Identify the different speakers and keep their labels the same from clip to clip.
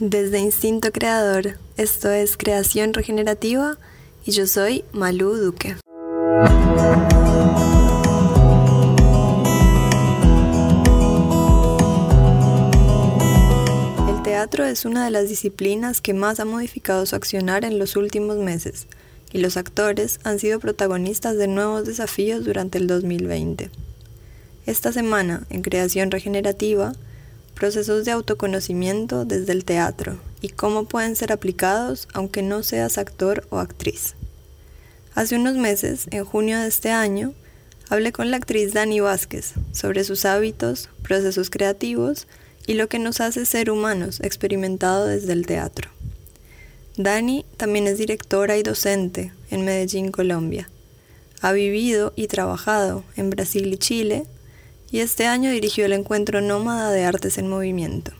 Speaker 1: Desde Instinto Creador, esto es Creación Regenerativa y yo soy Malú Duque. El teatro es una de las disciplinas que más ha modificado su accionar en los últimos meses y los actores han sido protagonistas de nuevos desafíos durante el 2020. Esta semana, en Creación Regenerativa, procesos de autoconocimiento desde el teatro y cómo pueden ser aplicados aunque no seas actor o actriz. Hace unos meses, en junio de este año, hablé con la actriz Dani Vázquez sobre sus hábitos, procesos creativos y lo que nos hace ser humanos experimentado desde el teatro. Dani también es directora y docente en Medellín, Colombia. Ha vivido y trabajado en Brasil y Chile y este año dirigió el encuentro Nómada de Artes en Movimiento.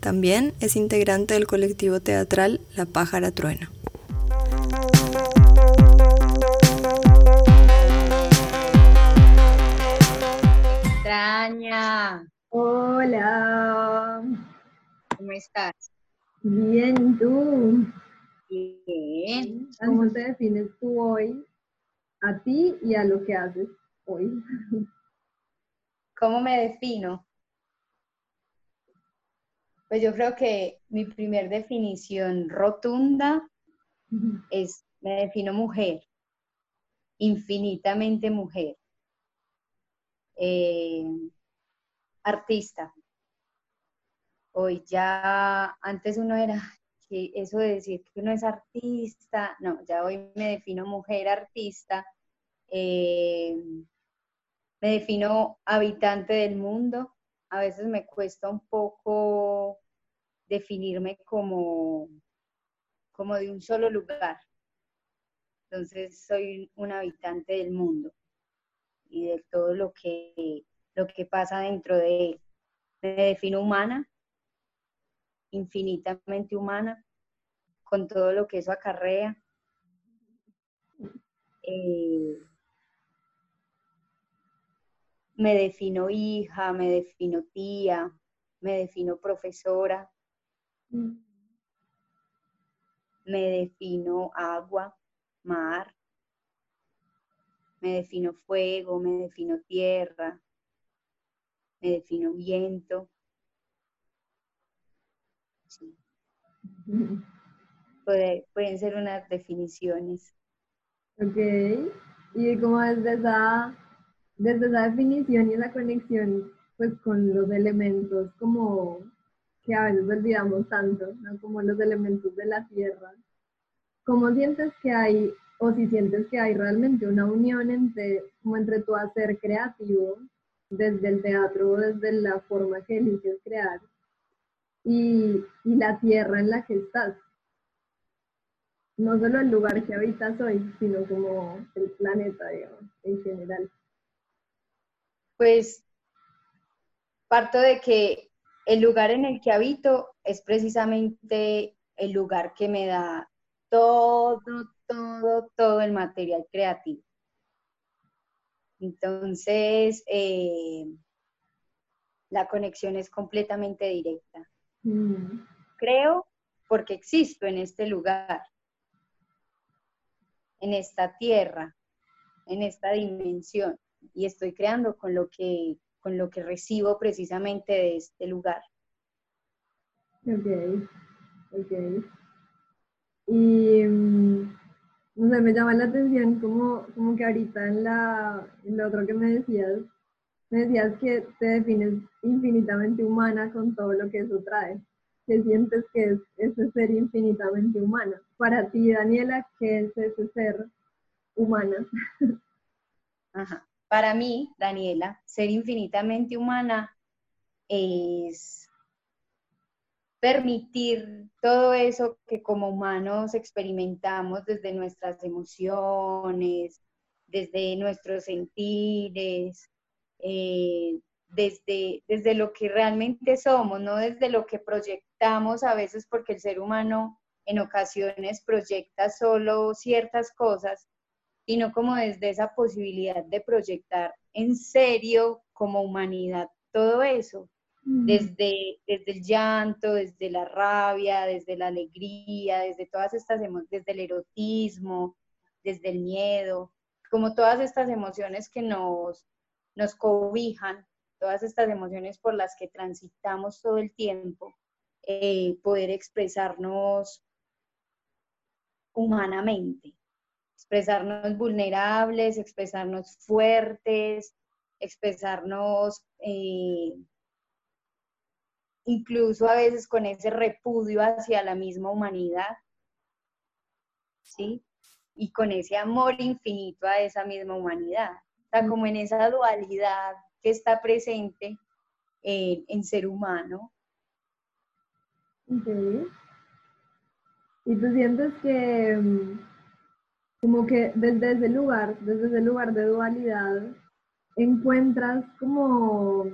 Speaker 1: También es integrante del colectivo teatral La Pájara Trueno.
Speaker 2: Extraña.
Speaker 3: Hola.
Speaker 2: ¿Cómo estás?
Speaker 3: Bien, ¿tú?
Speaker 2: Bien.
Speaker 3: ¿Cómo te defines tú hoy a ti y a lo que haces hoy?
Speaker 2: ¿Cómo me defino? Pues yo creo que mi primer definición rotunda es, me defino mujer, infinitamente mujer, eh, artista. Hoy ya, antes uno era, que eso de decir que uno es artista, no, ya hoy me defino mujer artista. Eh, me defino habitante del mundo. A veces me cuesta un poco definirme como, como de un solo lugar. Entonces soy un habitante del mundo y de todo lo que, lo que pasa dentro de él. Me defino humana, infinitamente humana, con todo lo que eso acarrea. Eh, me defino hija, me defino tía, me defino profesora,
Speaker 3: Mm.
Speaker 2: me defino agua, mar, me defino fuego, me defino tierra, me defino viento. Sí. Puede- pueden ser unas definiciones.
Speaker 3: Ok. Y como desde esa, desde esa definición y esa conexión pues con los elementos como que a veces olvidamos tanto, ¿no? Como los elementos de la tierra. ¿Cómo sientes que hay, o si sientes que hay realmente una unión entre, como entre tu hacer creativo, desde el teatro o desde la forma que eliges crear, y, y la tierra en la que estás? No solo el lugar que habitas hoy, sino como el planeta, digamos, en general.
Speaker 2: Pues parto de que el lugar en el que habito es precisamente el lugar que me da todo, todo, todo el material creativo. Entonces, eh, la conexión es completamente directa.
Speaker 3: Mm,
Speaker 2: Creo porque existo en este lugar, en esta tierra, en esta dimensión, y estoy creando con lo que, con lo que recibo precisamente de este lugar.
Speaker 3: Ok, ok. Y mm, no sé, me llama la atención como, como que ahorita en, la, en lo otro que me decías, me decías que te defines infinitamente humana con todo lo que eso trae. ¿Qué sientes que es ese ser infinitamente humana? Para ti, Daniela, ¿qué es ese ser humana?
Speaker 2: Ajá. Para mí, Daniela, ser infinitamente humana es permitir todo eso que como humanos experimentamos desde nuestras emociones, desde nuestros sentires, eh, desde, desde lo que realmente somos, no desde lo que proyectamos a veces, porque el ser humano en ocasiones proyecta solo ciertas cosas, sino como desde esa posibilidad de proyectar en serio como humanidad todo eso desde, desde el llanto, desde la rabia, desde la alegría, desde todas estas emociones, desde el erotismo, desde el miedo, como todas estas emociones que nos, nos cobijan, todas estas emociones por las que transitamos todo el tiempo, eh, poder expresarnos humanamente, expresarnos vulnerables, expresarnos fuertes, expresarnos eh, incluso a veces con ese repudio hacia la misma humanidad, ¿sí? Y con ese amor infinito a esa misma humanidad. O sea, como en esa dualidad que está presente en ser humano.
Speaker 3: Y tú sientes que mm, como que desde ese lugar, desde ese lugar de dualidad, encuentras como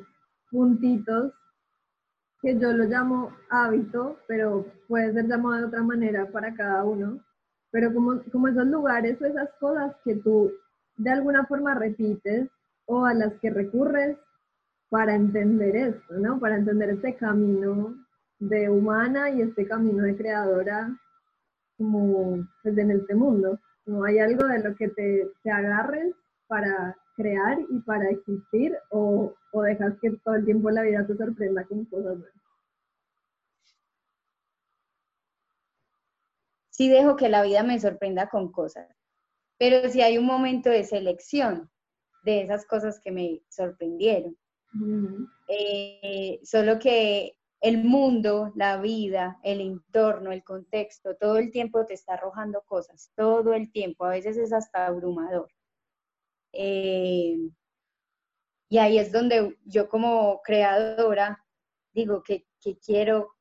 Speaker 3: puntitos que yo lo llamo hábito, pero puede ser llamado de otra manera para cada uno, pero como, como esos lugares o esas cosas que tú de alguna forma repites o a las que recurres para entender esto, ¿no? Para entender este camino de humana y este camino de creadora como pues, en este mundo. No hay algo de lo que te, te agarres para crear y para existir o, o dejas que todo el tiempo la vida te sorprenda con cosas?
Speaker 2: Sí dejo que la vida me sorprenda con cosas, pero si hay un momento de selección de esas cosas que me sorprendieron. Eh, solo que el mundo, la vida, el entorno, el contexto, todo el tiempo te está arrojando cosas, todo el tiempo, a veces es hasta abrumador. Eh, y ahí es donde yo como creadora digo que, quiero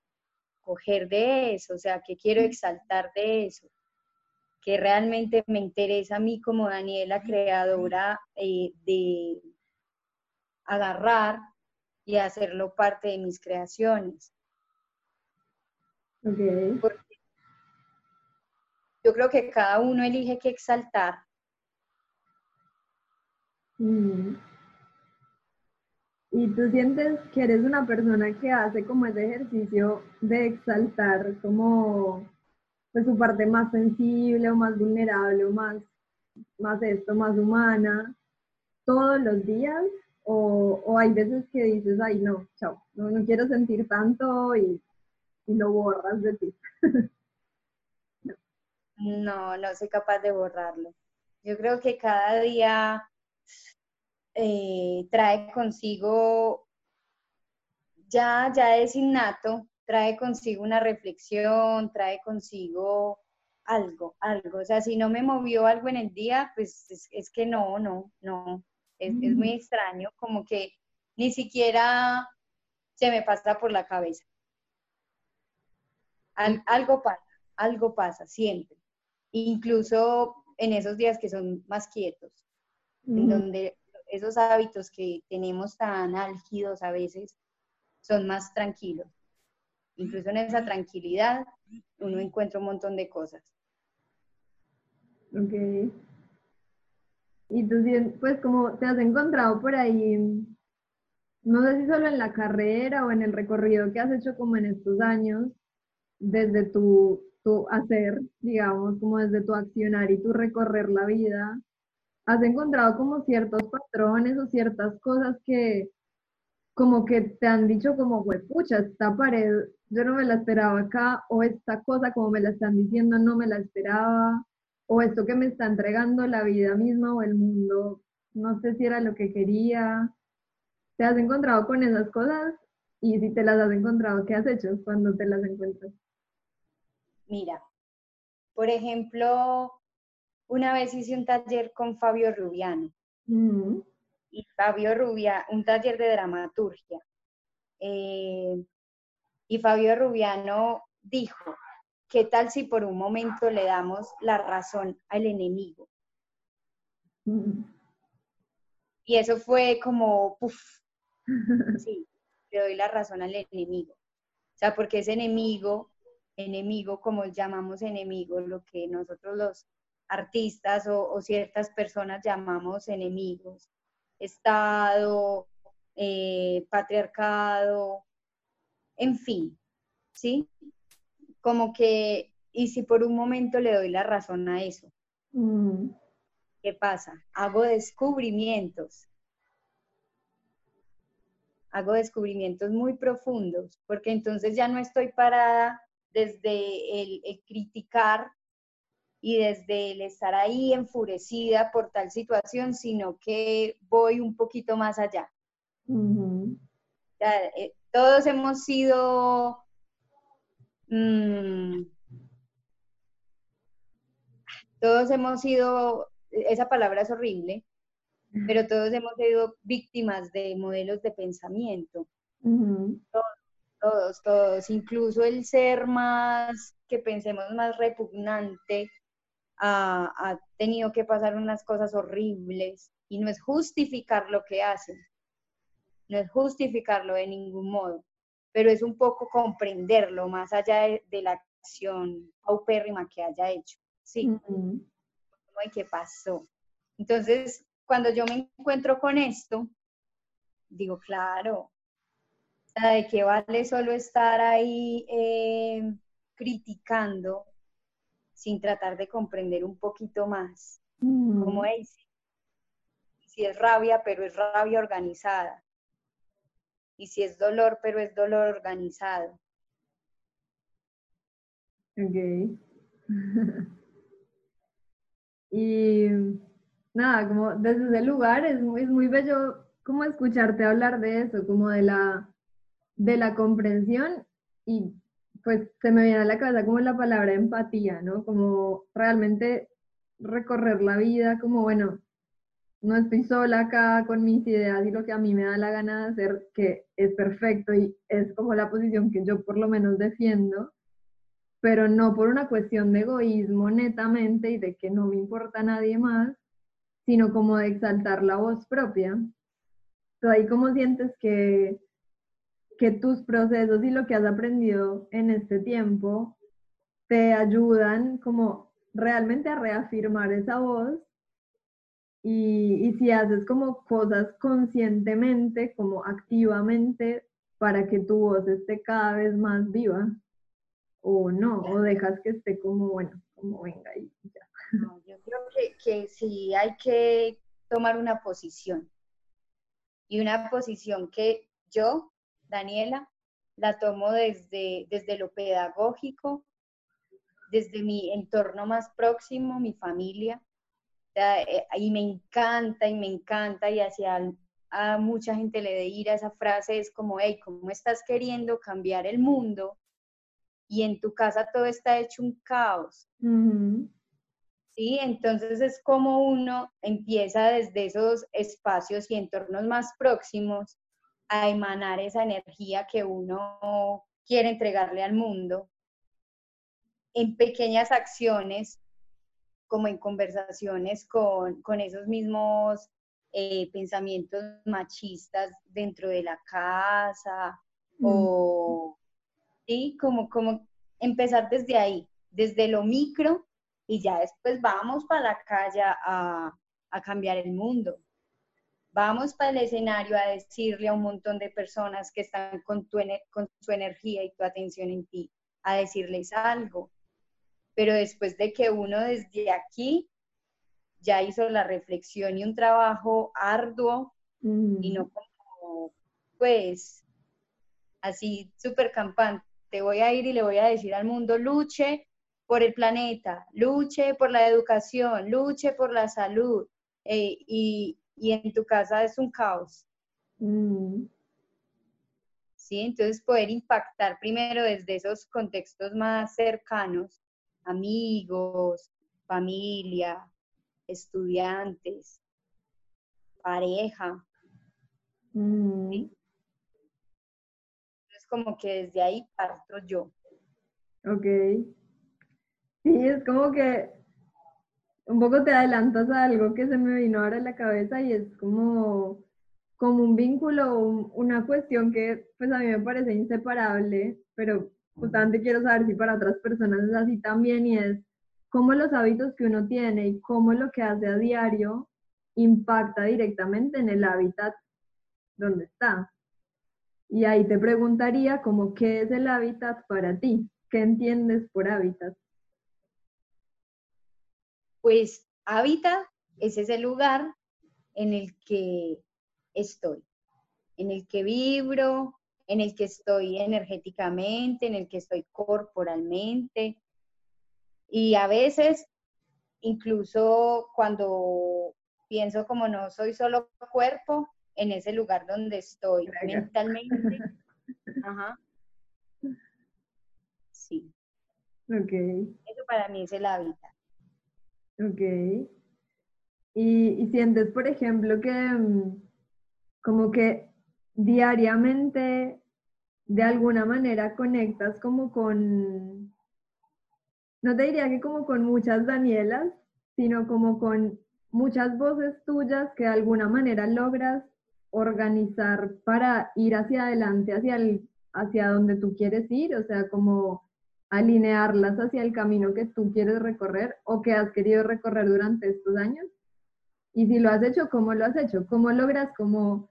Speaker 2: coger de eso, o sea, que quiero exaltar de eso, que realmente me interesa a mí como Daniela, creadora, eh, de agarrar y hacerlo parte de mis creaciones. yo creo que cada uno elige qué exaltar
Speaker 3: Mm. Y tú sientes que eres una persona que hace como ese ejercicio de exaltar como pues su parte más sensible o más vulnerable o más, más esto, más humana, todos los días o, hay veces que dices, ay no, chao, no, quiero sentir tanto y, y lo borras de ti.
Speaker 2: no. no, no soy capaz de borrarlo. Yo creo que cada día eh, trae consigo, ya, ya es innato, trae consigo una reflexión, trae consigo algo, algo. O sea, si no me movió algo en el día, pues es, que no, no, no. Es, muy extraño, como que ni siquiera se me pasa por la cabeza. algo pasa, algo pasa, siempre. Incluso en esos días que son más quietos, en donde esos hábitos que tenemos tan álgidos a veces son más tranquilos. Incluso en esa tranquilidad uno encuentra un montón de cosas.
Speaker 3: Ok. Y tú, pues como te has encontrado por ahí, no sé si solo en la carrera o en el recorrido que has hecho como en estos años, desde tu, tu hacer, digamos, como desde tu accionar y tu recorrer la vida, has encontrado como ciertos patrones o ciertas cosas que como que te han dicho como, pucha, esta pared yo no me la esperaba acá, o esta cosa como me la están diciendo no me la esperaba, o esto que me está entregando la vida misma o el mundo, no sé si era lo que quería. ¿Te has encontrado con esas cosas? Y si te las has encontrado, ¿qué has hecho cuando te las encuentras?
Speaker 2: Mira, por ejemplo, una vez hice un taller con Fabio Rubiano. Y Fabio Rubia, un taller de dramaturgia. Eh, y Fabio Rubiano dijo, ¿qué tal si por un momento le damos la razón al enemigo? Y eso fue como, puff, sí, le doy la razón al enemigo. O sea, porque ese enemigo, enemigo, como llamamos enemigo, lo que nosotros los artistas o, ciertas personas llamamos enemigos, Estado, eh, patriarcado, en fin, ¿sí? Como que, y si por un momento le doy la razón a eso,
Speaker 3: Mm,
Speaker 2: ¿qué pasa? Hago descubrimientos. Hago descubrimientos muy profundos, porque entonces ya no estoy parada desde el, el criticar y desde el estar ahí enfurecida por tal situación, sino que voy un poquito más allá. eh, todos hemos sido mm, todos hemos sido, esa palabra es horrible, pero todos hemos sido víctimas de modelos de pensamiento,
Speaker 3: ujú,
Speaker 2: todos, todos, incluso el ser más, que pensemos más repugnante, ha, ha tenido que pasar unas cosas horribles y no es justificar lo que hacen, no es justificarlo de ningún modo, pero es un poco comprenderlo más allá de, de la acción paupérrima que haya hecho. Sí, como de qué pasó. Entonces, cuando yo me encuentro con esto, digo, claro, ¿de qué vale solo estar ahí eh, criticando sin tratar de comprender un poquito más?
Speaker 3: ujú.
Speaker 2: Como es, si es rabia, pero es rabia organizada. Y si es dolor, pero es dolor organizado.
Speaker 3: Ok. Y nada, como desde ese lugar es muy, es muy bello como escucharte hablar de eso, como de la, de la comprensión y pues se me viene a la cabeza como la palabra empatía, ¿no? Como realmente recorrer la vida, como bueno, no estoy sola acá con mis ideas y lo que a mí me da la gana de hacer, que es perfecto y es como la posición que yo por lo menos defiendo pero no por una cuestión de egoísmo netamente y de que no me importa a nadie más, sino como de exaltar la voz propia. ¿Tú ahí cómo sientes que, que tus procesos y lo que has aprendido en este tiempo te ayudan como realmente a reafirmar esa voz? Y, si haces como cosas conscientemente, como activamente, para que tu voz esté cada vez más viva o no, o dejas que esté como, bueno, como venga y ya.
Speaker 2: No, yo creo que, que sí hay que tomar una posición. Y una posición que yo, Daniela, la tomo desde, desde lo pedagógico, desde mi entorno más próximo, mi familia. Eh, y me encanta y me encanta y hacia a mucha gente le de ir a esa frase es como, hey, ¿cómo estás queriendo cambiar el mundo? Y en tu casa todo está hecho un caos.
Speaker 3: Ujú,
Speaker 2: ¿sí? Entonces es como uno empieza desde esos espacios y entornos más próximos a emanar esa energía que uno quiere entregarle al mundo en pequeñas acciones, como en conversaciones con, con esos mismos eh, pensamientos machistas dentro de la casa o, ¿sí? Como, como empezar desde ahí, desde lo micro y ya después vamos para la calle a, a cambiar el mundo. Vamos para el escenario a decirle a un montón de personas que están con, tu, con su energía y tu atención en ti, a decirles algo. Pero después de que uno desde aquí ya hizo la reflexión y un trabajo arduo
Speaker 3: ujú,
Speaker 2: y no como, pues, así súper campante. Voy a ir y le voy a decir al mundo, luche por el planeta, luche por la educación, luche por la salud. eh, y, y en tu casa es un caos.
Speaker 3: ujú,
Speaker 2: ¿sí? Entonces poder impactar primero desde esos contextos más cercanos, amigos, familia, estudiantes, pareja.
Speaker 3: ujú.
Speaker 2: Es como que desde ahí parto yo.
Speaker 3: Ok. Sí, es como que un poco te adelantas a algo que se me vino ahora a la cabeza y es como, como un vínculo, un- una cuestión que pues a mí me parece inseparable, pero justamente quiero saber si para otras personas es así también y es cómo los hábitos que uno tiene y cómo lo que hace a diario impacta directamente en el hábitat dónde está. Y ahí te preguntaría como qué es el hábitat para ti, qué entiendes por hábitat.
Speaker 2: Pues hábitat es ese lugar en el que estoy, en el que vibro, en el que estoy energéticamente, en el que estoy corporalmente. Y a veces, incluso cuando pienso como no soy solo cuerpo, en ese lugar donde estoy mentalmente. Ajá. Sí.
Speaker 3: Ok.
Speaker 2: Eso para mí es el hábitat.
Speaker 3: Ok. Y, y sientes, por ejemplo, que mm, como que diariamente de alguna manera conectas como con, no te diría que como con muchas Danielas, sino como con muchas voces tuyas que de alguna manera logras organizar para ir hacia adelante, hacia, el, hacia donde tú quieres ir, o sea, como alinearlas hacia el camino que tú quieres recorrer o que has querido recorrer durante estos años. Y si lo has hecho, ¿cómo lo has hecho? ¿Cómo logras como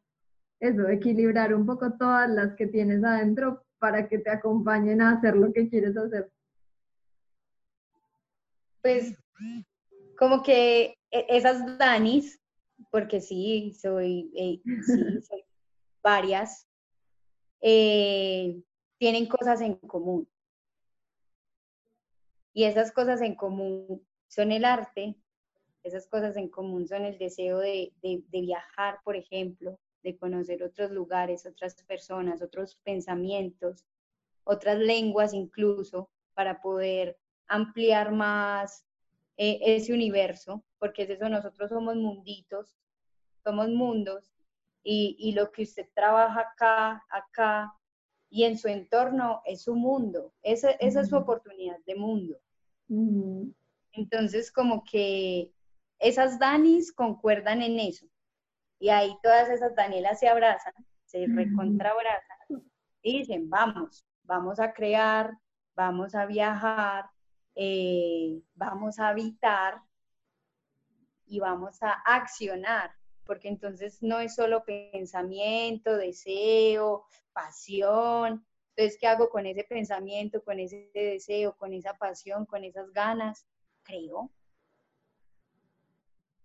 Speaker 3: eso, equilibrar un poco todas las que tienes adentro para que te acompañen a hacer lo que quieres hacer?
Speaker 2: Pues como que e-, esas Danis porque sí, soy, eh, soy varias, eh, tienen cosas en común. Y esas cosas en común son el arte, esas cosas en común son el deseo de, de, viajar, por ejemplo, de conocer otros lugares, otras personas, otros pensamientos, otras lenguas incluso, para poder ampliar más eh, ese universo, porque es eso, nosotros somos munditos, somos mundos, y, lo que usted trabaja acá, acá, y en su entorno es su mundo, esa, esa es su oportunidad de mundo. Entonces, como que esas Danis concuerdan en eso, y ahí todas esas Danielas se abrazan, se recontrabrazan, y dicen, vamos, vamos a crear, vamos a viajar, eh, vamos a habitar y vamos a accionar, porque entonces no es solo pensamiento, deseo, pasión. Entonces, ¿qué hago con ese pensamiento, con ese deseo, con esa pasión, con esas ganas? Creo.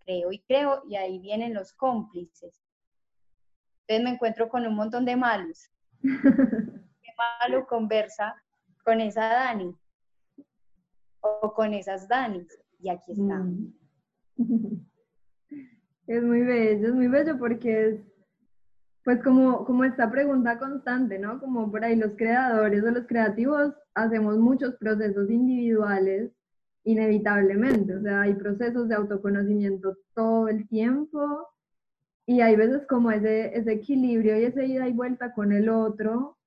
Speaker 2: Creo y creo, y ahí vienen los cómplices. Entonces me encuentro con un montón de malos. Qué malo conversa con esa Dani o con esas Danis. Y aquí está. Mm.
Speaker 3: Es muy bello, es muy bello porque es pues como, como esta pregunta constante, ¿no? Como por ahí los creadores o los creativos hacemos muchos procesos individuales inevitablemente, o sea, hay procesos de autoconocimiento todo el tiempo y hay veces como ese, ese equilibrio y ese ida y vuelta con el otro,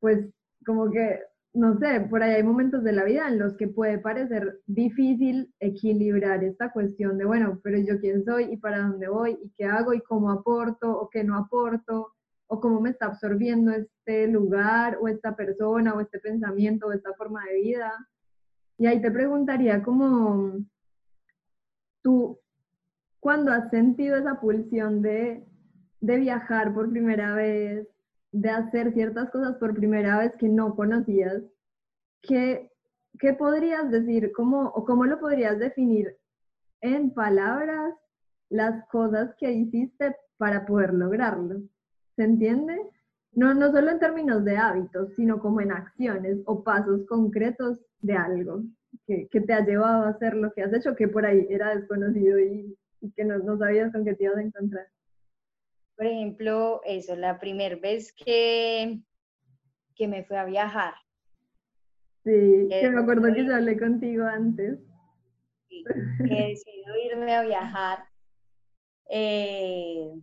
Speaker 3: pues como que no sé, por ahí hay momentos de la vida en los que puede parecer difícil equilibrar esta cuestión de, bueno, pero yo quién soy y para dónde voy y qué hago y cómo aporto o qué no aporto o cómo me está absorbiendo este lugar o esta persona o este pensamiento o esta forma de vida. Y ahí te preguntaría cómo tú, cuando has sentido esa pulsión de, de viajar por primera vez, de hacer ciertas cosas por primera vez que no conocías, ¿qué, qué podrías decir? ¿Cómo, ¿O cómo lo podrías definir en palabras las cosas que hiciste para poder lograrlo? ¿Se entiende? No, no solo en términos de hábitos, sino como en acciones o pasos concretos de algo que, que te ha llevado a hacer lo que has hecho, que por ahí era desconocido y, y que no, no sabías con qué te ibas a encontrar
Speaker 2: por ejemplo, eso, la primera vez que, que me fui a viajar.
Speaker 3: Sí, que me acuerdo que yo hablé contigo antes.
Speaker 2: Sí, que decidido irme a viajar. Eh,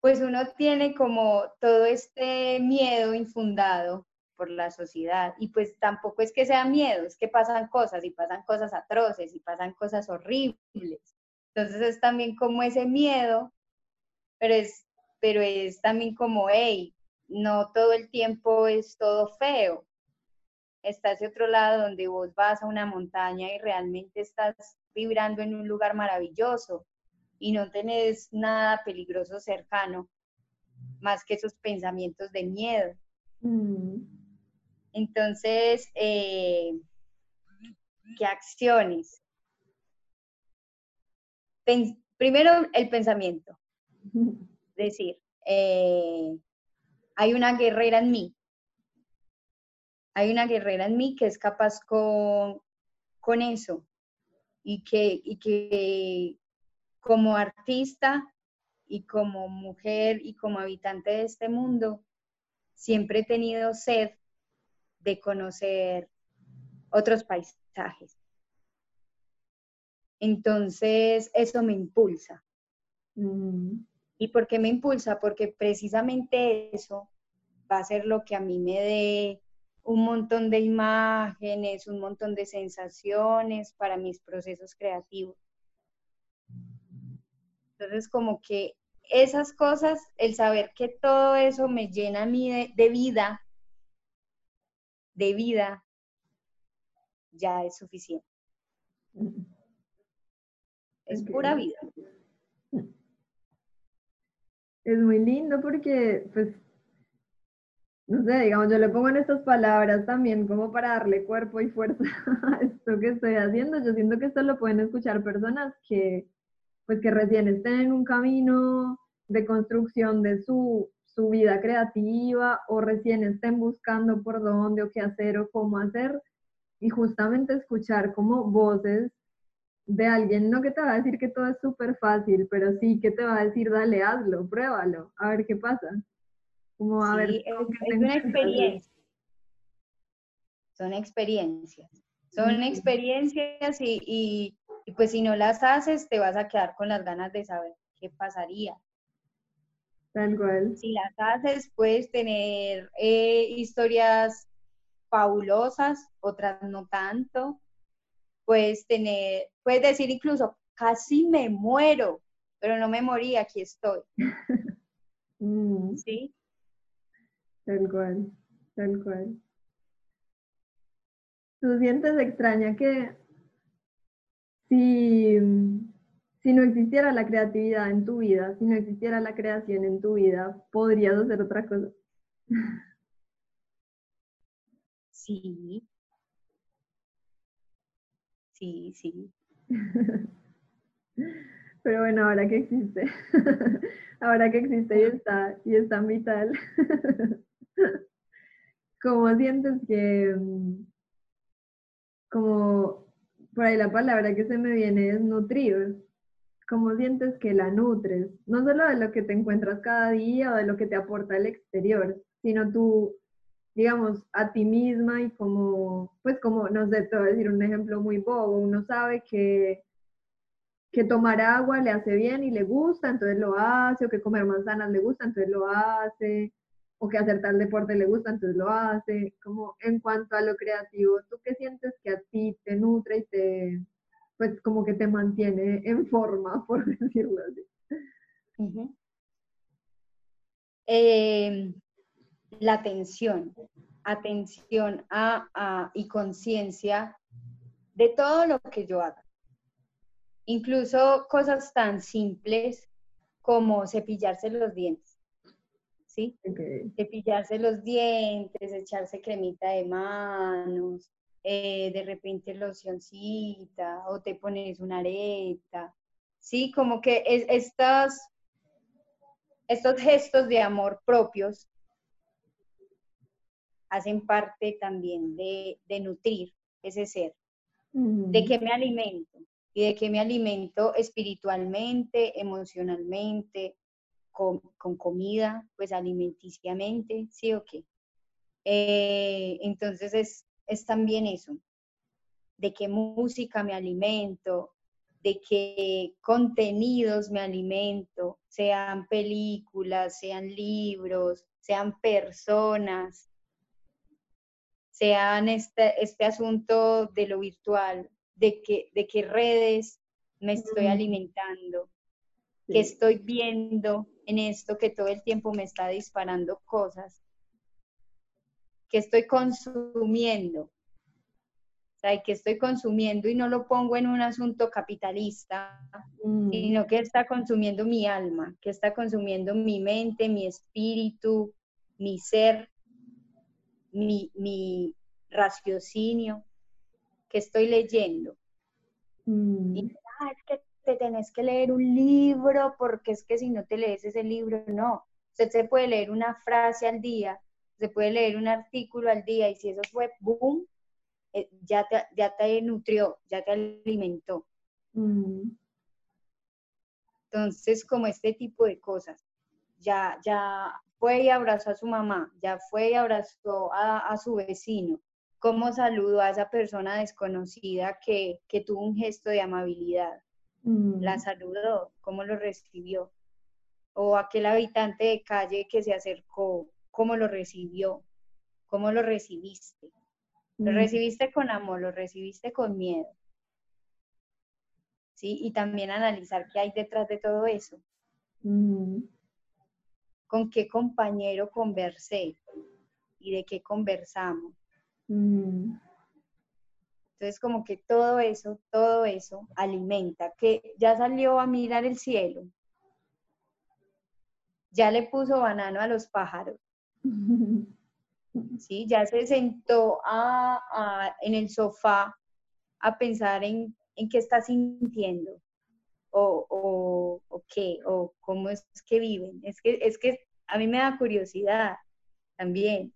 Speaker 2: pues uno tiene como todo este miedo infundado por la sociedad y pues tampoco es que sea miedo, es que pasan cosas y pasan cosas atroces y pasan cosas horribles. Entonces es también como ese miedo pero es, pero es también como, hey, no todo el tiempo es todo feo. Está ese otro lado donde vos vas a una montaña y realmente estás vibrando en un lugar maravilloso y no tenés nada peligroso cercano más que esos pensamientos de miedo.
Speaker 3: Mm.
Speaker 2: Entonces, eh, ¿qué acciones? primero, el pensamiento. Es decir, eh, hay una guerrera en mí. Hay una guerrera en mí que es capaz con, con eso y que, y que como artista y como mujer y como habitante de este mundo, siempre he tenido sed de conocer otros paisajes. Entonces, eso me impulsa.
Speaker 3: Mm.
Speaker 2: ¿Y por qué me impulsa? Porque precisamente eso va a ser lo que a mí me dé un montón de imágenes, un montón de sensaciones para mis procesos creativos. Entonces, como que esas cosas, el saber que todo eso me llena a mí de, vida, de vida, ya es suficiente. Es pura vida.
Speaker 3: Es muy lindo porque, pues, no sé, digamos, yo le pongo en estas palabras también como para darle cuerpo y fuerza a esto que estoy haciendo. Yo siento que esto lo pueden escuchar personas que, pues, que recién estén en un camino de construcción de su, su vida creativa o recién estén buscando por dónde o qué hacer o cómo hacer y justamente escuchar como voces de alguien, no que te va a decir que todo es súper fácil, pero sí que te va a decir, dale, hazlo, pruébalo, a ver qué pasa. Como a ver.
Speaker 2: Es, una experiencia. Son experiencias. Son experiencias y, y, pues si no las haces, te vas a quedar con las ganas de saber qué pasaría.
Speaker 3: Tal cual.
Speaker 2: Si las haces, puedes tener eh, historias fabulosas, otras no tanto. Puedes tener, puedes decir incluso, casi me muero, pero no me morí, aquí estoy.
Speaker 3: Mm.
Speaker 2: ¿Sí?
Speaker 3: Tal cual, tal cual. ¿Tú sientes extraña que si si no existiera la creatividad en tu vida, si no existiera la creación en tu vida, podrías hacer otra cosa.
Speaker 2: Sí. Sí, sí.
Speaker 3: Pero bueno, ahora que existe, ahora que existe y está, y está vital, ¿cómo sientes que, mm, como por ahí la palabra que se me viene es nutrir, cómo sientes que la nutres, no solo de lo que te encuentras cada día o de lo que te aporta el exterior, sino tú, digamos, a ti misma y como, pues como, no sé, te decir un ejemplo muy bobo, uno sabe que, que tomar agua le hace bien y le gusta, entonces lo hace, o que comer manzanas le gusta, entonces lo hace, o que hacer tal deporte le gusta, entonces lo hace, como en cuanto a lo creativo, ¿tú qué sientes que a ti te nutre y te pues como que te mantiene en forma, por decirlo así.
Speaker 2: Em, la atención, atención a, y conciencia de todo lo que yo haga. Incluso cosas tan simples como cepillarse los dientes. ¿Sí? Cepillarse los dientes, echarse cremita de manos, eh, de repente locioncita o te pones una areta, ¿sí? Como que es, estas, estos gestos de amor propios hacen parte también de, nutrir ese ser. ¿De qué me alimento? Y de qué me alimento espiritualmente, emocionalmente, con, comida, pues alimenticiamente, ¿sí o qué? Eh, entonces es, es también eso, de qué música me alimento, de qué contenidos me alimento, sean películas, sean libros, sean personas, sean este, este asunto de lo virtual, de, que, de qué redes me estoy alimentando, que estoy viendo en esto que todo el tiempo me está disparando cosas que estoy consumiendo. sea, que estoy consumiendo y no lo pongo en un asunto capitalista,
Speaker 3: Mm,
Speaker 2: sino que está consumiendo mi alma, que está consumiendo mi mente, mi espíritu, mi ser, mi, mi raciocinio, que estoy leyendo.
Speaker 3: mm,
Speaker 2: Y, "Ah, es que te tenés que leer un libro, porque es que si no te lees ese libro, no. Usted se puede leer una frase al día, se puede leer un artículo al día, y si eso fue boom, eh, ya te, ya te nutrió, ya te alimentó. Entonces, como este tipo de cosas. Ya, ya fue y abrazó a su mamá, ya fue y abrazó a, a su vecino. ¿Cómo saludó a esa persona desconocida que, que tuvo un gesto de amabilidad?
Speaker 3: Mm,
Speaker 2: La saludó, ¿cómo lo recibió? O aquel habitante de calle que se acercó, ¿cómo lo recibió? ¿Cómo lo recibiste? ¿Lo
Speaker 3: mm,
Speaker 2: recibiste con amor? ¿Lo recibiste con miedo? ¿Sí? Y también analizar qué hay detrás de todo eso.
Speaker 3: mm,
Speaker 2: con qué compañero conversé y de qué conversamos.
Speaker 3: mm,
Speaker 2: Entonces, como que todo eso, todo eso alimenta, que ya salió a mirar el cielo, ya le puso banano a los pájaros, ¿sí? Ya se sentó en el sofá a pensar en, en qué está sintiendo o, o, o qué, o cómo es que viven. Es que, es que a mí me da curiosidad también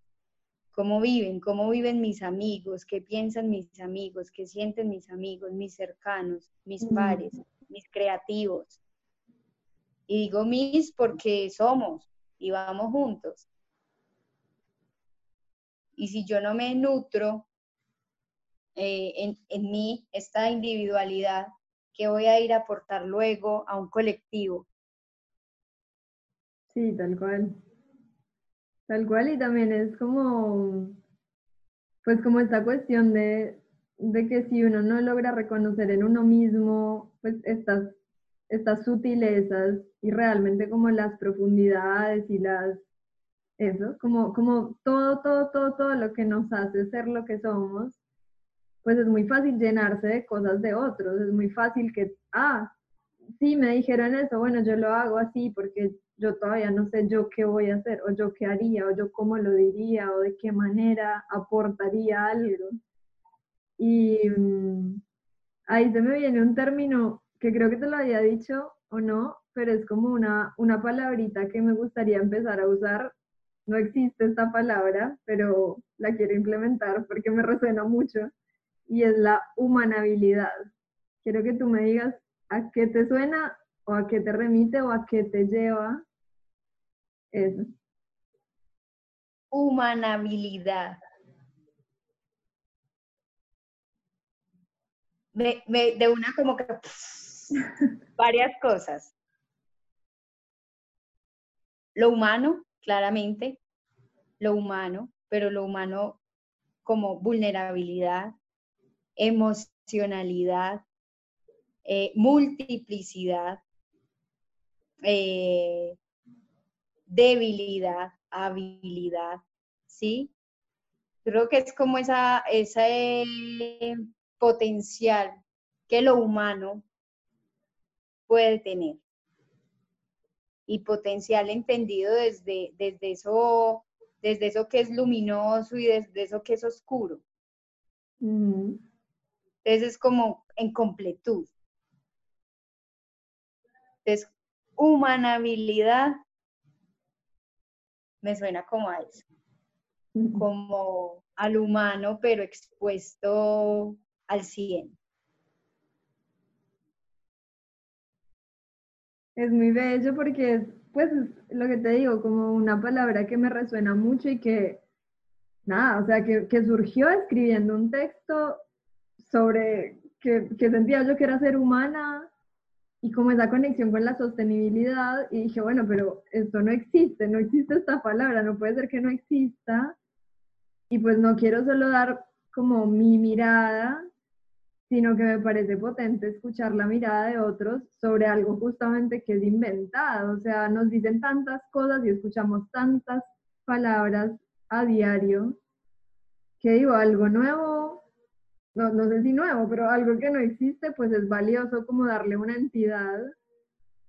Speaker 2: cómo viven, cómo viven mis amigos, qué piensan mis amigos, qué sienten mis amigos, mis cercanos, mis pares, mis creativos. Y digo mis porque somos y vamos juntos. Y si yo no me nutro eh, en, en mí, esta individualidad, ¿qué voy a ir a aportar luego a un colectivo?
Speaker 3: Sí, tal cual. Tal cual, y también es como, pues como esta cuestión de, de que si uno no logra reconocer en uno mismo, pues estas, estas sutilezas y realmente como las profundidades y las, eso, como, como todo, todo, todo, todo lo que nos hace ser lo que somos, pues es muy fácil llenarse de cosas de otros, es muy fácil que, ah, sí, me dijeron eso, bueno, yo lo hago así porque yo todavía no sé yo qué voy a hacer, o yo qué haría, o yo cómo lo diría, o de qué manera aportaría algo. Y mm, ahí se me viene un término que creo que te lo había dicho o no, pero es como una, una palabrita que me gustaría empezar a usar. No existe esta palabra, pero la quiero implementar porque me resuena mucho, y es la humanabilidad. Quiero que tú me digas a qué te suena o a qué te remite o a qué te lleva
Speaker 2: Humanabilidad. Me- me- de una como que varias cosas. Lo humano, claramente, lo humano, pero lo humano como vulnerabilidad, emocionalidad, eh, multiplicidad, eh, debilidad, habilidad, ¿sí? Creo que es como esa, ese potencial que lo humano puede tener. Y potencial entendido desde, desde, eso, desde eso que es luminoso y desde eso que es oscuro.
Speaker 3: Mm,
Speaker 2: Entonces es como en completud. Entonces, humanabilidad me suena como a eso, como al humano, pero expuesto al 100.
Speaker 3: Es muy bello porque es, pues, es lo que te digo, como una palabra que me resuena mucho y que, nada, o sea, que, que surgió escribiendo un texto sobre que, que sentía yo que era ser humana y como esa conexión con la sostenibilidad y dije, bueno, pero esto no existe, no existe esta palabra, no puede ser que no exista y pues no quiero solo dar como mi mirada, sino que me parece potente escuchar la mirada de otros sobre algo justamente que es inventado. O sea, nos dicen tantas cosas y escuchamos tantas palabras a diario que digo, algo nuevo no, no sé si nuevo, pero algo que no existe, pues es valioso como darle una entidad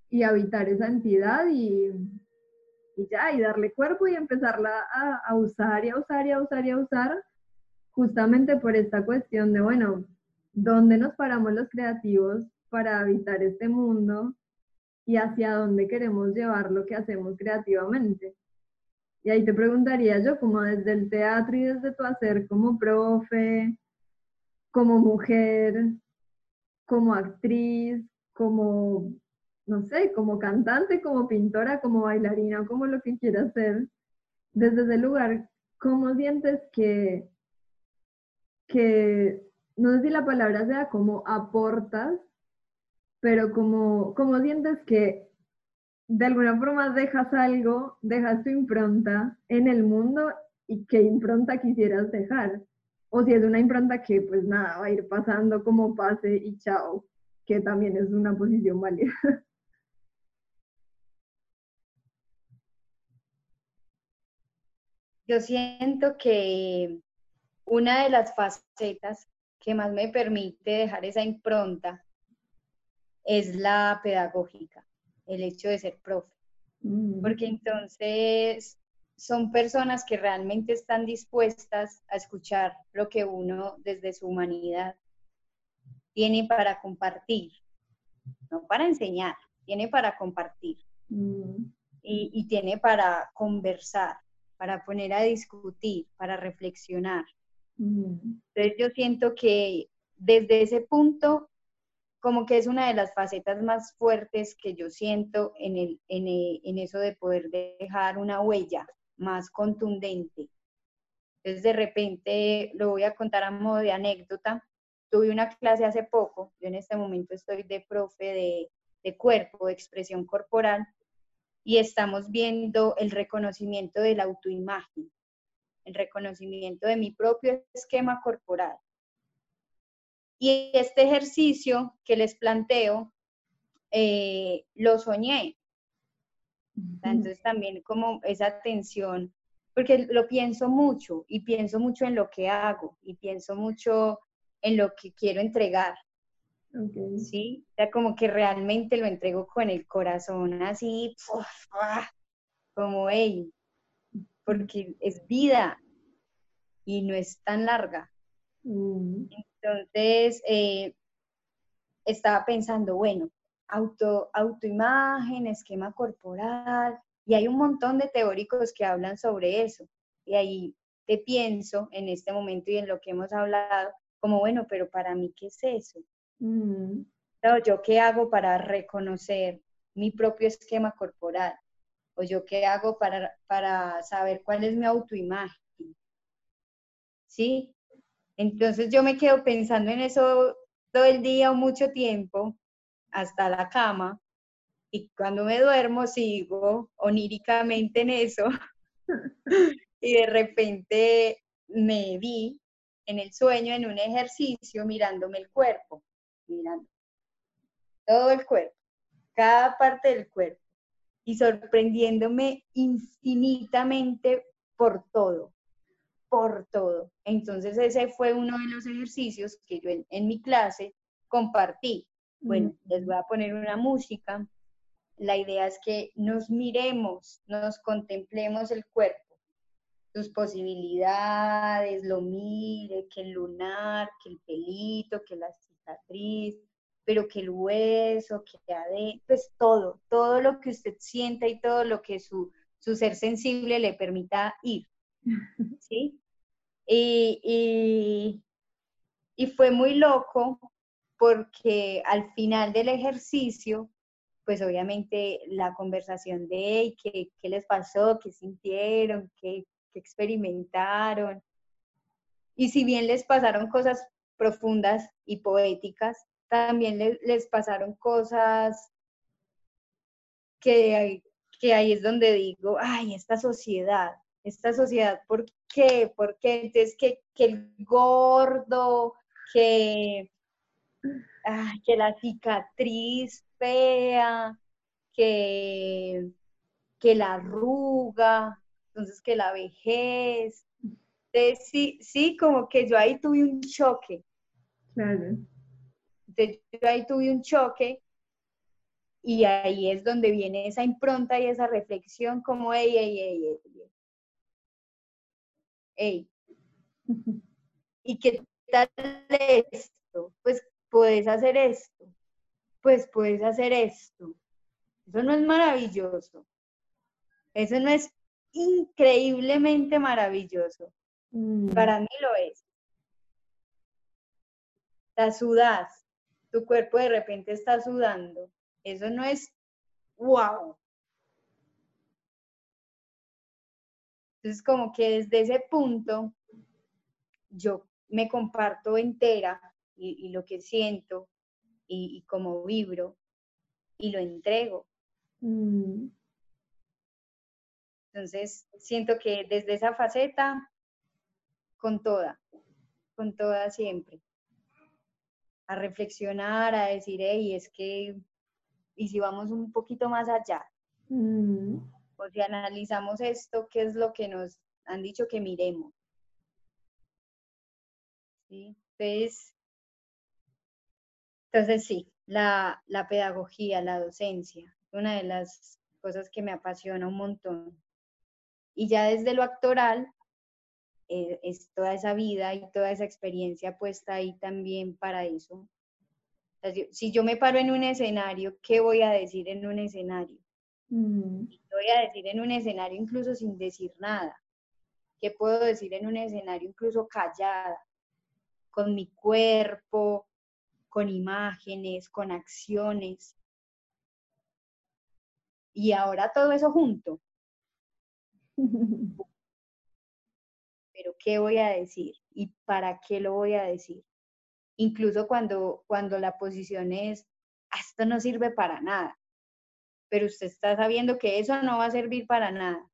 Speaker 3: y habitar esa entidad y, y ya, y darle cuerpo y empezarla a, a, usar y a usar y a usar y a usar, justamente por esta cuestión de, bueno, ¿dónde nos paramos los creativos para habitar este mundo y hacia dónde queremos llevar lo que hacemos creativamente? Y ahí te preguntaría yo, como desde el teatro y desde tu hacer como profe, como mujer, como actriz, como, no sé, como cantante, como pintora, como bailarina, como lo que quieras ser, desde ese lugar, ¿cómo sientes que, que, no sé si la palabra sea como aportas, pero como, como sientes que de alguna forma dejas algo, dejas tu impronta en el mundo y qué impronta quisieras dejar? O si es una impronta que pues nada, va a ir pasando como pase y chao, que también es una posición válida.
Speaker 2: Yo siento que una de las facetas que más me permite dejar esa impronta es la pedagógica, el hecho de ser profe. Mm. Porque entonces son personas que realmente están dispuestas a escuchar lo que uno desde su humanidad tiene para compartir, no para enseñar, tiene para compartir mm. y, tiene para conversar, para poner a discutir, para reflexionar. Mm. Entonces yo siento que desde ese punto, como que es una de las facetas más fuertes que yo siento en, el, en, en eso de poder dejar una huella más contundente. Entonces, de repente, lo voy a contar a modo de anécdota. Tuve una clase hace poco, yo en este momento estoy de profe de, de cuerpo, de expresión corporal, y estamos viendo el reconocimiento de la autoimagen, el reconocimiento de mi propio esquema corporal. Y este ejercicio que les planteo, eh, lo soñé. Entonces también como esa atención, porque lo pienso mucho y pienso mucho en lo que hago y pienso mucho en lo que quiero entregar. Sí, o sea, como que realmente lo entrego con el corazón así, como él, porque es vida y no es tan larga. Mm. Entonces, eh, estaba pensando, bueno, auto, autoimagen, esquema corporal, y hay un montón de teóricos que hablan sobre eso. Y ahí te pienso en este momento y en lo que hemos hablado, como bueno, pero para mí, ¿qué es eso? Mm. ¿Yo qué hago para reconocer mi propio esquema corporal? ¿O yo qué hago para, para saber cuál es mi autoimagen? ¿Sí? Entonces yo me quedo pensando en eso todo el día o mucho tiempo hasta la cama y cuando me duermo sigo oníricamente en eso y de repente me vi en el sueño en un ejercicio mirándome el cuerpo, mirando todo el cuerpo, cada parte del cuerpo y sorprendiéndome infinitamente por todo, por todo. Entonces ese fue uno de los ejercicios que yo en mi clase compartí bueno, les voy a poner una música. La idea es que nos miremos, nos contemplemos el cuerpo, sus posibilidades, lo mire, que el lunar, que el pelito, que la cicatriz, pero que el hueso, que adentro, pues todo, todo lo que usted sienta y todo lo que su, su ser sensible le permita ir. ¿Sí? Y, y, y fue muy loco porque al final del ejercicio, pues obviamente la conversación de qué, qué les pasó, qué sintieron, qué, qué experimentaron. Y si bien les pasaron cosas profundas y poéticas, también les, les pasaron cosas que, que ahí es donde digo, ay, esta sociedad, esta sociedad, ¿por qué? ¿Por qué? Entonces, que, que el gordo, que que la cicatriz fea, que, que la arruga, entonces que la vejez. sí, sí, como que yo ahí tuve un choque,
Speaker 3: Claro.
Speaker 2: Entonces yo ahí tuve un choque y ahí es donde viene esa impronta y esa reflexión como, ey, ey, ey, ey, ey. ¿Y qué tal esto? Pues puedes hacer esto. Pues puedes hacer esto. Eso no es maravilloso. Eso no es increíblemente maravilloso.
Speaker 3: Mm.
Speaker 2: Para mí lo es. Te sudas, tu cuerpo de repente está sudando. Eso no es wow. Entonces, como que desde ese punto, yo me comparto entera y, lo que siento y, y como vibro y lo entrego.
Speaker 3: Mm.
Speaker 2: Entonces, siento que desde esa faceta, con toda, con toda siempre. A reflexionar, a decir, hey, es que, y si vamos un poquito más allá,
Speaker 3: Mm.
Speaker 2: o si analizamos esto, ¿qué es lo que nos han dicho que miremos? ¿Sí? Entonces, entonces sí, la, la pedagogía, la docencia, una de las cosas que me apasiona un montón. Y ya desde lo actoral, eh, es toda esa vida y toda esa experiencia puesta ahí también para eso. Si- yo me paro en un escenario, ¿qué voy a decir en un escenario?
Speaker 3: Mm.
Speaker 2: ¿Qué voy a decir en un escenario incluso sin decir nada? ¿Qué puedo decir en un escenario incluso callada? Con mi cuerpo, con imágenes, con acciones. Y ahora todo eso junto. pero ¿qué voy a decir? ¿Y para qué lo voy a decir? Incluso cuando, cuando la posición es, "Ah, esto no sirve para nada, pero usted está sabiendo que eso no va a servir para nada.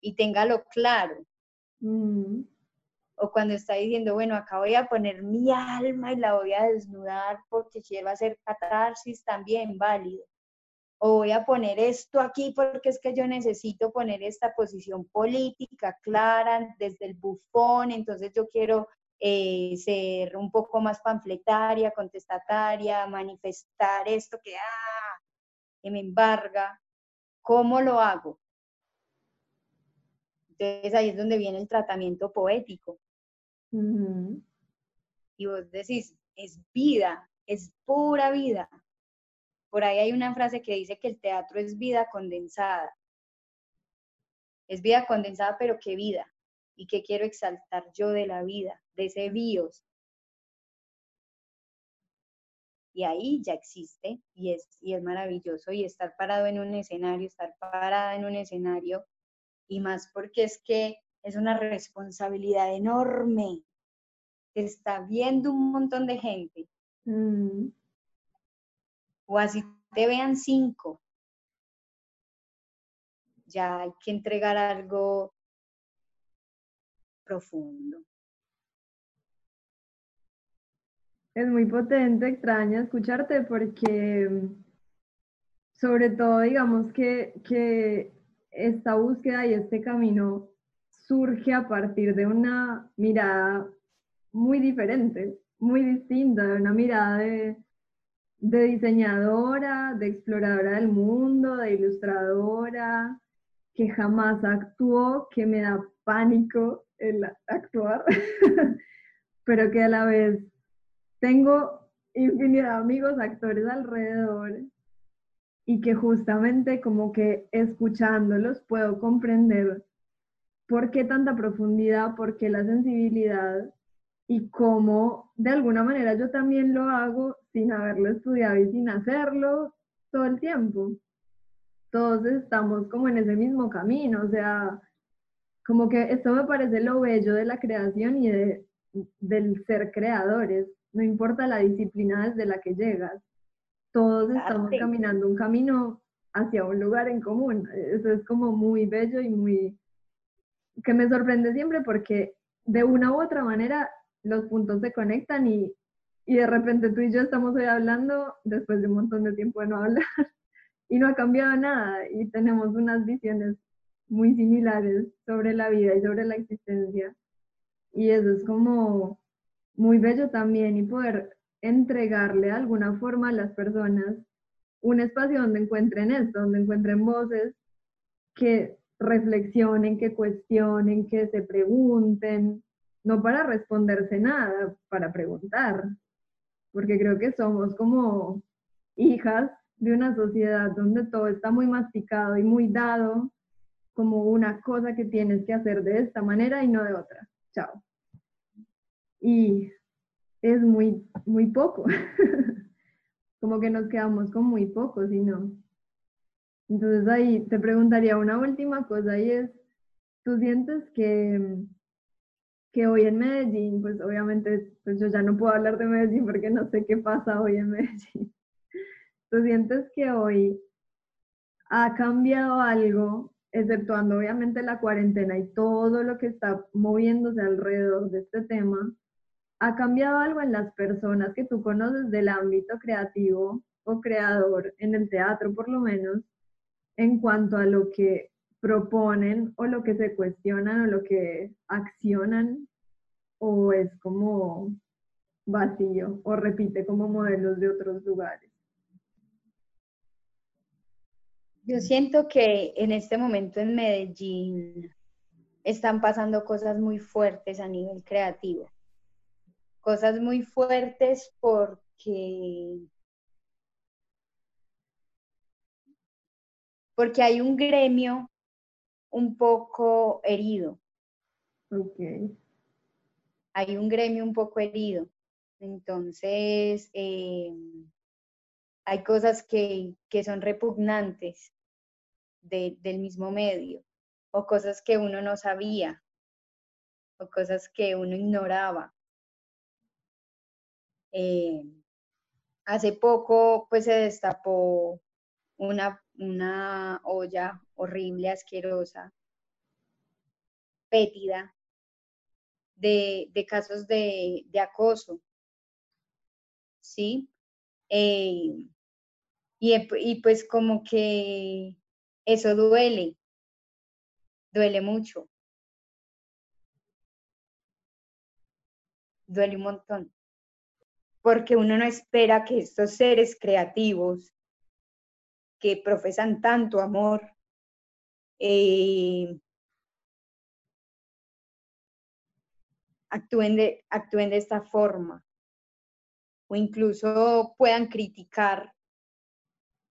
Speaker 2: Y téngalo claro.
Speaker 3: Mm.
Speaker 2: O cuando está diciendo, bueno, acá voy a poner mi alma y la voy a desnudar porque quiero hacer catarsis también, válido. O voy a poner esto aquí porque es que yo necesito poner esta posición política clara desde el bufón, entonces yo quiero eh, ser un poco más panfletaria, contestataria, manifestar esto que, ah, que me embarga. ¿Cómo lo hago? Entonces ahí es donde viene el tratamiento poético. Y vos decís, es vida, es pura vida. Por ahí hay una frase que dice que el teatro es vida condensada. Es vida condensada, pero qué vida. ¿Y qué quiero exaltar yo de la vida, de ese bios? Y ahí ya existe y es, y es maravilloso. Y estar parado en un escenario, estar parada en un escenario, y más porque es que es una responsabilidad enorme te está viendo un montón de gente,
Speaker 3: Mm.
Speaker 2: o así te vean cinco, ya hay que entregar algo profundo.
Speaker 3: Es muy potente, extraña escucharte porque sobre todo digamos que, que esta búsqueda y este camino surge a partir de una mirada muy diferente, muy distinta, de una mirada de, diseñadora, de exploradora del mundo, de ilustradora, que jamás actuó, que me da pánico el actuar, pero que a la vez tengo infinidad de amigos actores alrededor y que justamente como que escuchándolos puedo comprender por qué tanta profundidad, por qué la sensibilidad y cómo de alguna manera yo también lo hago sin haberlo estudiado y sin hacerlo todo el tiempo. Todos estamos como en ese mismo camino, o sea, como que esto me parece lo bello de la creación y de, del ser creadores, no importa la disciplina desde la que llegas, todos estamos caminando un camino hacia un lugar en común. Eso es como muy bello y muy que me sorprende siempre porque de una u otra manera los puntos se conectan y, y de repente tú y yo estamos hoy hablando después de un montón de tiempo de no hablar y no ha cambiado nada y tenemos unas visiones muy similares sobre la vida y sobre la existencia. Y eso es como muy bello también y poder entregarle de alguna forma a las personas un espacio donde encuentren esto, donde encuentren voces que reflexionen, que cuestionen, que se pregunten, no para responderse nada, para preguntar, porque creo que somos como hijas de una sociedad donde todo está muy masticado y muy dado como una cosa que tienes que hacer de esta manera y no de otra. Chao. Y es muy, muy poco. como que nos quedamos con muy poco, si no. Entonces ahí te preguntaría una última cosa y es, ¿tú sientes que, que hoy en Medellín, pues obviamente, pues yo ya no puedo hablar de Medellín porque no sé qué pasa hoy en Medellín, ¿tú sientes que hoy ha cambiado algo, exceptuando obviamente la cuarentena y todo lo que está moviéndose alrededor de este tema? ¿Ha cambiado algo en las personas que tú conoces del ámbito creativo o creador, en el teatro por lo menos, en cuanto a lo que proponen o lo que se cuestionan o lo que accionan? ¿O es como vacío o repite como modelos de otros lugares?
Speaker 2: Yo siento que en este momento en Medellín están pasando cosas muy fuertes a nivel creativo cosas muy fuertes porque porque hay un gremio un poco herido.
Speaker 3: Okay.
Speaker 2: Hay un gremio un poco herido. Entonces, eh, hay cosas que, que son repugnantes del mismo medio, o cosas que uno no sabía, o cosas que uno ignoraba. Eh, hace poco pues se destapó una, una olla horrible, asquerosa, pétida, de, casos de, acoso. ¿Sí? Eh, y, y pues como que eso duele, duele mucho. Duele un montón porque uno no espera que estos seres creativos que profesan tanto amor eh, actúen, de, actúen de esta forma o incluso puedan criticar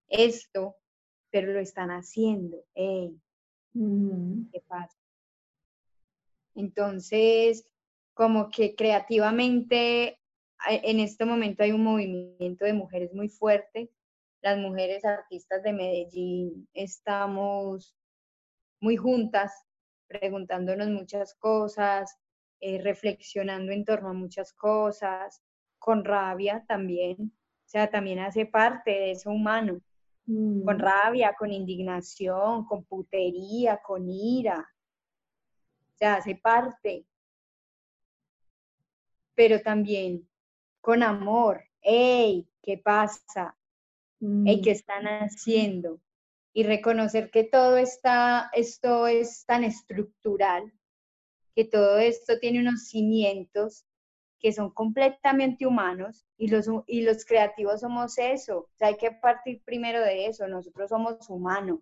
Speaker 2: esto, pero lo están haciendo.
Speaker 3: Mm.
Speaker 2: ¿Qué pasa? Entonces, como que creativamente en este momento hay un movimiento de mujeres muy fuerte. Las mujeres artistas de Medellín estamos muy juntas, preguntándonos muchas cosas, eh, reflexionando en torno a muchas cosas, con rabia también. O sea, también hace parte de eso humano. Con mm. rabia, con indignación, con putería, con ira. O sea, hace parte. Pero también con amor. ¡Ey! ¿Qué pasa? ¡Ey! ¿Qué mm. están haciendo? Y reconocer que todo está, esto es tan estructural, que todo esto tiene unos cimientos que son completamente humanos y los, y los creativos somos eso. O sea, hay que partir primero de eso. Nosotros somos humanos.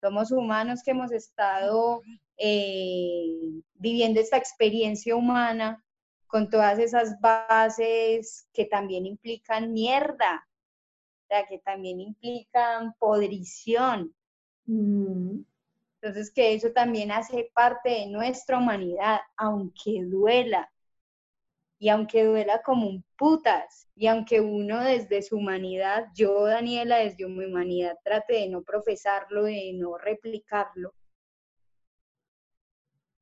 Speaker 2: Somos humanos que hemos estado eh, viviendo esta experiencia humana con todas esas bases que también implican mierda, sea, que también implican podrición.
Speaker 3: Mm.
Speaker 2: Entonces, que eso también hace parte de nuestra humanidad, aunque duela. Y aunque duela como un putas, y aunque uno desde su humanidad, yo, Daniela, desde mi humanidad, trate de no profesarlo, de no replicarlo,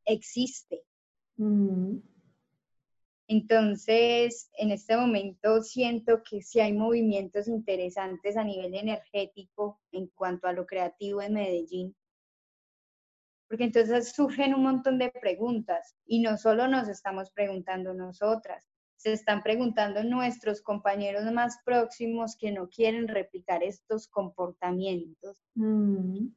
Speaker 2: existe.
Speaker 3: Mm.
Speaker 2: Entonces, en este momento siento que sí hay movimientos interesantes a nivel energético en cuanto a lo creativo en Medellín, porque entonces surgen un montón de preguntas y no solo nos estamos preguntando nosotras, se están preguntando nuestros compañeros más próximos que no quieren replicar estos comportamientos.
Speaker 3: Mm.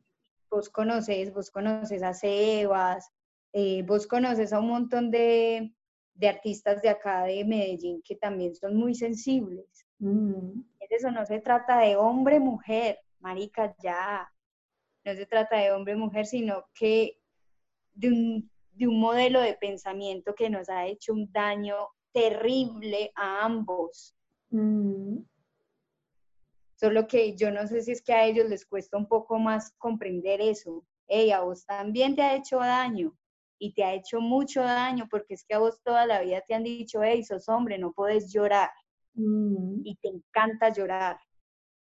Speaker 2: Vos conoces, vos conoces a Sebas, eh, vos conoces a un montón de, de artistas de acá de Medellín que también son muy sensibles.
Speaker 3: Mm.
Speaker 2: Eso no se trata de hombre, mujer, marica, ya. No se trata de hombre, mujer, sino que de un, de un modelo de pensamiento que nos ha hecho un daño terrible a ambos.
Speaker 3: Mm.
Speaker 2: Solo que yo no sé si es que a ellos les cuesta un poco más comprender eso. Ella, vos también te ha hecho daño y te ha hecho mucho daño porque es que a vos toda la vida te han dicho, hey, sos hombre, no puedes llorar.
Speaker 3: Mm.
Speaker 2: Y te encanta llorar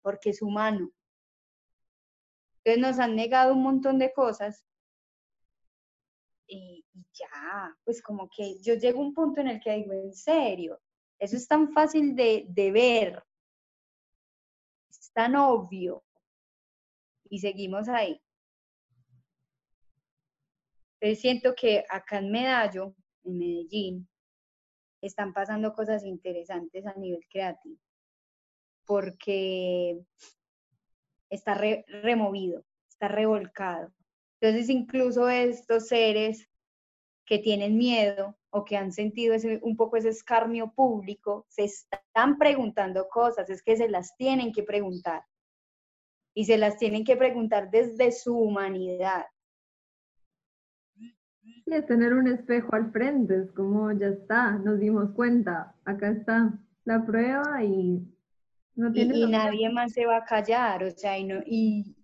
Speaker 2: porque es humano. Entonces nos han negado un montón de cosas y, y ya, pues como que yo llego a un punto en el que digo, en serio, eso es tan fácil de, de ver, es tan obvio y seguimos ahí. Entonces siento que acá en Medallo, en Medellín, están pasando cosas interesantes a nivel creativo, porque está re- removido, está revolcado. Entonces incluso estos seres que tienen miedo o que han sentido ese, un poco ese escarnio público, se están preguntando cosas, es que se las tienen que preguntar. Y se las tienen que preguntar desde su humanidad.
Speaker 3: Sí, es tener un espejo al frente, es como ya está, nos dimos cuenta, acá está la prueba y no
Speaker 2: Y,
Speaker 3: tiene
Speaker 2: y nadie más se va a callar, o sea, y no, y,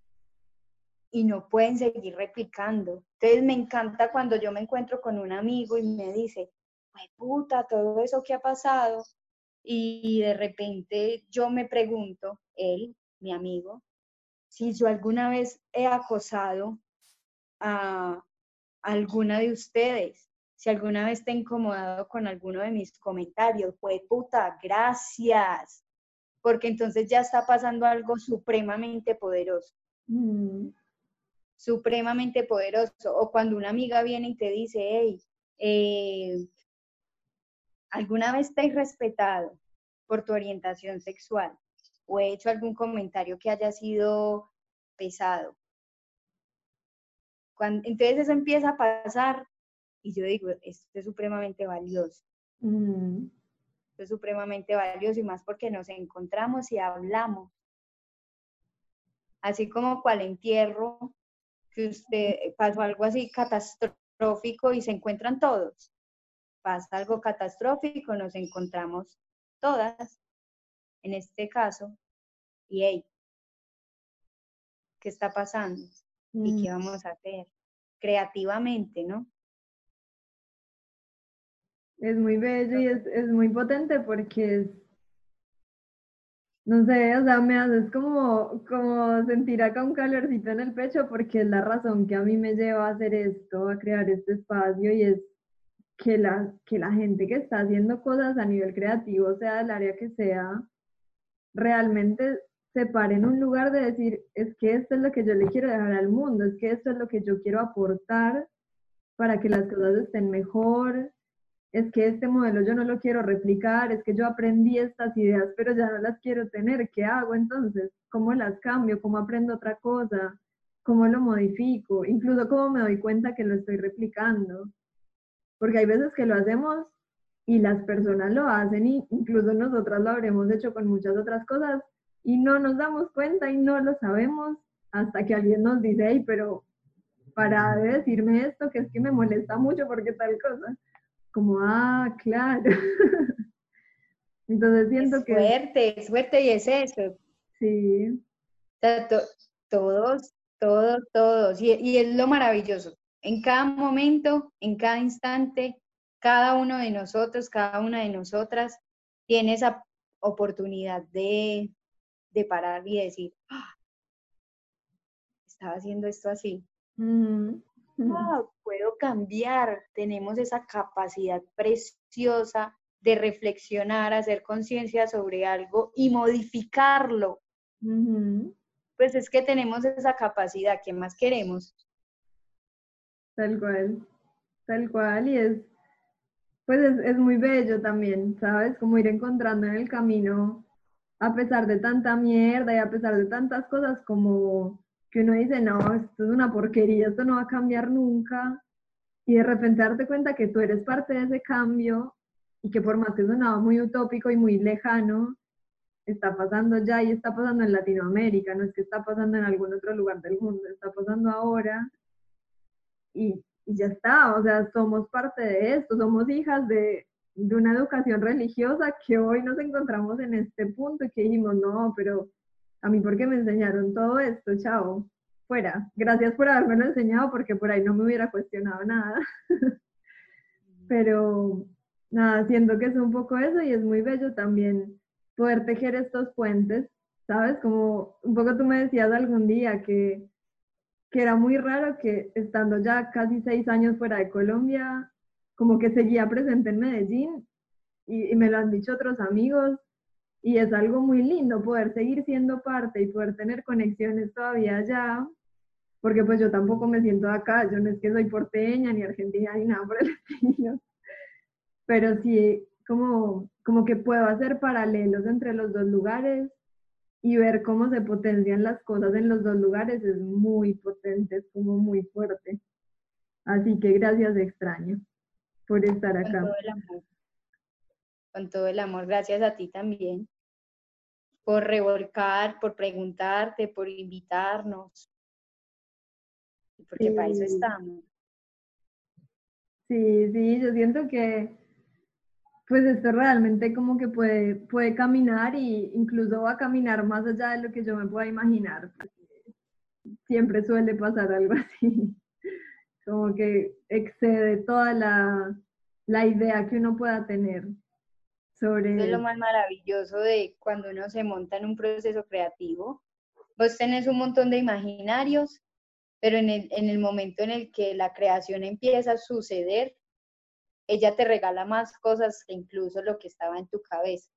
Speaker 2: y no pueden seguir replicando. Entonces me encanta cuando yo me encuentro con un amigo y me dice, "Jue puta, todo eso que ha pasado. Y de repente yo me pregunto, él, mi amigo, si yo alguna vez he acosado a alguna de ustedes, si alguna vez te he incomodado con alguno de mis comentarios, fue puta, gracias, porque entonces ya está pasando algo supremamente poderoso,
Speaker 3: Mm,
Speaker 2: supremamente poderoso. O cuando una amiga viene y te dice, hey, eh, ¿alguna vez te he respetado por tu orientación sexual? ¿O he hecho algún comentario que haya sido pesado? Cuando, entonces eso empieza a pasar y yo digo, esto es supremamente valioso.
Speaker 3: mm,
Speaker 2: Esto es supremamente valioso y más porque nos encontramos y hablamos. Así como cual entierro, que usted pasó algo así catastrófico y se encuentran todos. Pasa algo catastrófico, nos encontramos todas, en este caso, y hey, ¿qué está pasando? ¿Y
Speaker 3: mm.
Speaker 2: qué vamos a hacer? Creativamente, ¿no?
Speaker 3: Es muy bello y es, es muy potente porque es, no sé, o sea, me haces como, como sentir acá un calorcito en el pecho porque es la razón que a mí me lleva a hacer esto, a crear este espacio y es que la, que la gente que está haciendo cosas a nivel creativo, sea del área que sea, realmente se pare en un lugar de decir, es que esto es lo que yo le quiero dejar al mundo, es que esto es lo que yo quiero aportar para que las cosas estén mejor, es que este modelo yo no lo quiero replicar, es que yo aprendí estas ideas, pero ya no las quiero tener, ¿qué hago entonces? ¿Cómo las cambio? ¿Cómo aprendo otra cosa? ¿Cómo lo modifico? Incluso cómo me doy cuenta que lo estoy replicando. Porque hay veces que lo hacemos y las personas lo hacen y incluso nosotras lo habremos hecho con muchas otras cosas y no nos damos cuenta y no lo sabemos hasta que alguien nos dice, hey, pero para de decirme esto, que es que me molesta mucho porque tal cosa. Como, ah, claro. Entonces siento
Speaker 2: es
Speaker 3: que
Speaker 2: fuerte, es fuerte y es eso.
Speaker 3: sí,
Speaker 2: O sea, to- todos, todos, todos. Y, y es lo maravilloso. En cada momento, en cada instante, cada uno de nosotros, cada una de nosotras tiene esa oportunidad de, de parar y decir, "Ah, estaba haciendo esto así. Ah, puedo cambiar. Tenemos esa capacidad preciosa de reflexionar, hacer conciencia sobre algo y modificarlo. Pues es que tenemos esa capacidad. ¿Qué más queremos?
Speaker 3: tal cual, tal cual, y es, pues es, es muy bello también, ¿sabes? Como ir encontrando en el camino, a pesar de tanta mierda y a pesar de tantas cosas, como que uno dice, no, esto es una porquería, esto no va a cambiar nunca, y de repente darte cuenta que tú eres parte de ese cambio y que por más que sonaba muy utópico y muy lejano, está pasando ya y está pasando en Latinoamérica, no es que está pasando en algún otro lugar del mundo, está pasando ahora y, y ya está, o sea, somos parte de esto, somos hijas de, de una educación religiosa que hoy nos encontramos en este punto y que dijimos, no, pero a mí, ¿por qué me enseñaron todo esto? Chao, fuera. Gracias por haberme enseñado porque por ahí no me hubiera cuestionado nada. pero nada, siento que es un poco eso y es muy bello también poder tejer estos puentes, ¿sabes? Como un poco tú me decías algún día que, que era muy raro que estando ya casi seis años fuera de Colombia, como que seguía presente en Medellín y, y me lo han dicho otros amigos y es algo muy lindo poder seguir siendo parte y poder tener conexiones todavía allá, porque pues yo tampoco me siento acá, yo no es que soy porteña ni argentina ni nada por el estilo, pero sí como, como que puedo hacer paralelos entre los dos lugares y ver cómo se potencian las cosas en los dos lugares es muy potente, es como muy fuerte. Así que gracias extraño por estar acá.
Speaker 2: Con todo el amor. Con todo el amor, gracias a ti también por revolcar, por preguntarte, por invitarnos. Porque para eso estamos.
Speaker 3: Sí, sí, yo siento que pues esto realmente como que puede, puede caminar y incluso va a caminar más allá de lo que yo me pueda imaginar. Siempre suele pasar algo así, como que excede toda la, la idea que uno pueda tener sobre...
Speaker 2: Es lo más maravilloso de cuando uno se monta en un proceso creativo. Vos tenés un montón de imaginarios, pero en el, en el momento en el que la creación empieza a suceder, ella te regala más cosas que incluso lo que estaba en tu cabeza.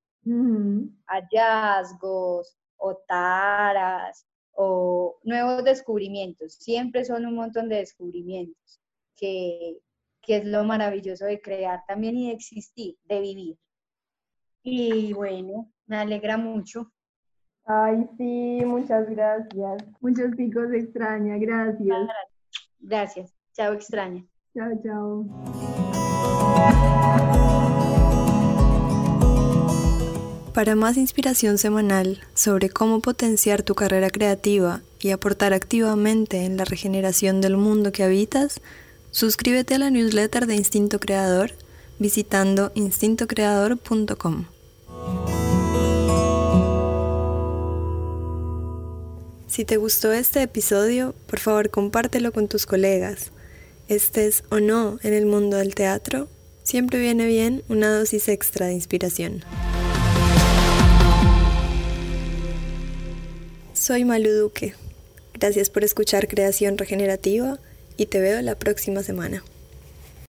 Speaker 2: Hallazgos o taras o nuevos descubrimientos. Siempre son un montón de descubrimientos, que, que es lo maravilloso de crear también y de existir, de vivir. Y bueno, me alegra mucho.
Speaker 3: Ay, sí, muchas gracias. Muchos picos extraña, gracias.
Speaker 2: Gracias. Chao, extraña.
Speaker 3: Chao, chao.
Speaker 1: Para más inspiración semanal sobre cómo potenciar tu carrera creativa y aportar activamente en la regeneración del mundo que habitas, suscríbete a la newsletter de Instinto Creador visitando instintocreador.com. Si te gustó este episodio, por favor compártelo con tus colegas. Estés o no en el mundo del teatro, siempre viene bien una dosis extra de inspiración. Soy Malu Duque. Gracias por escuchar Creación Regenerativa y te veo la próxima semana.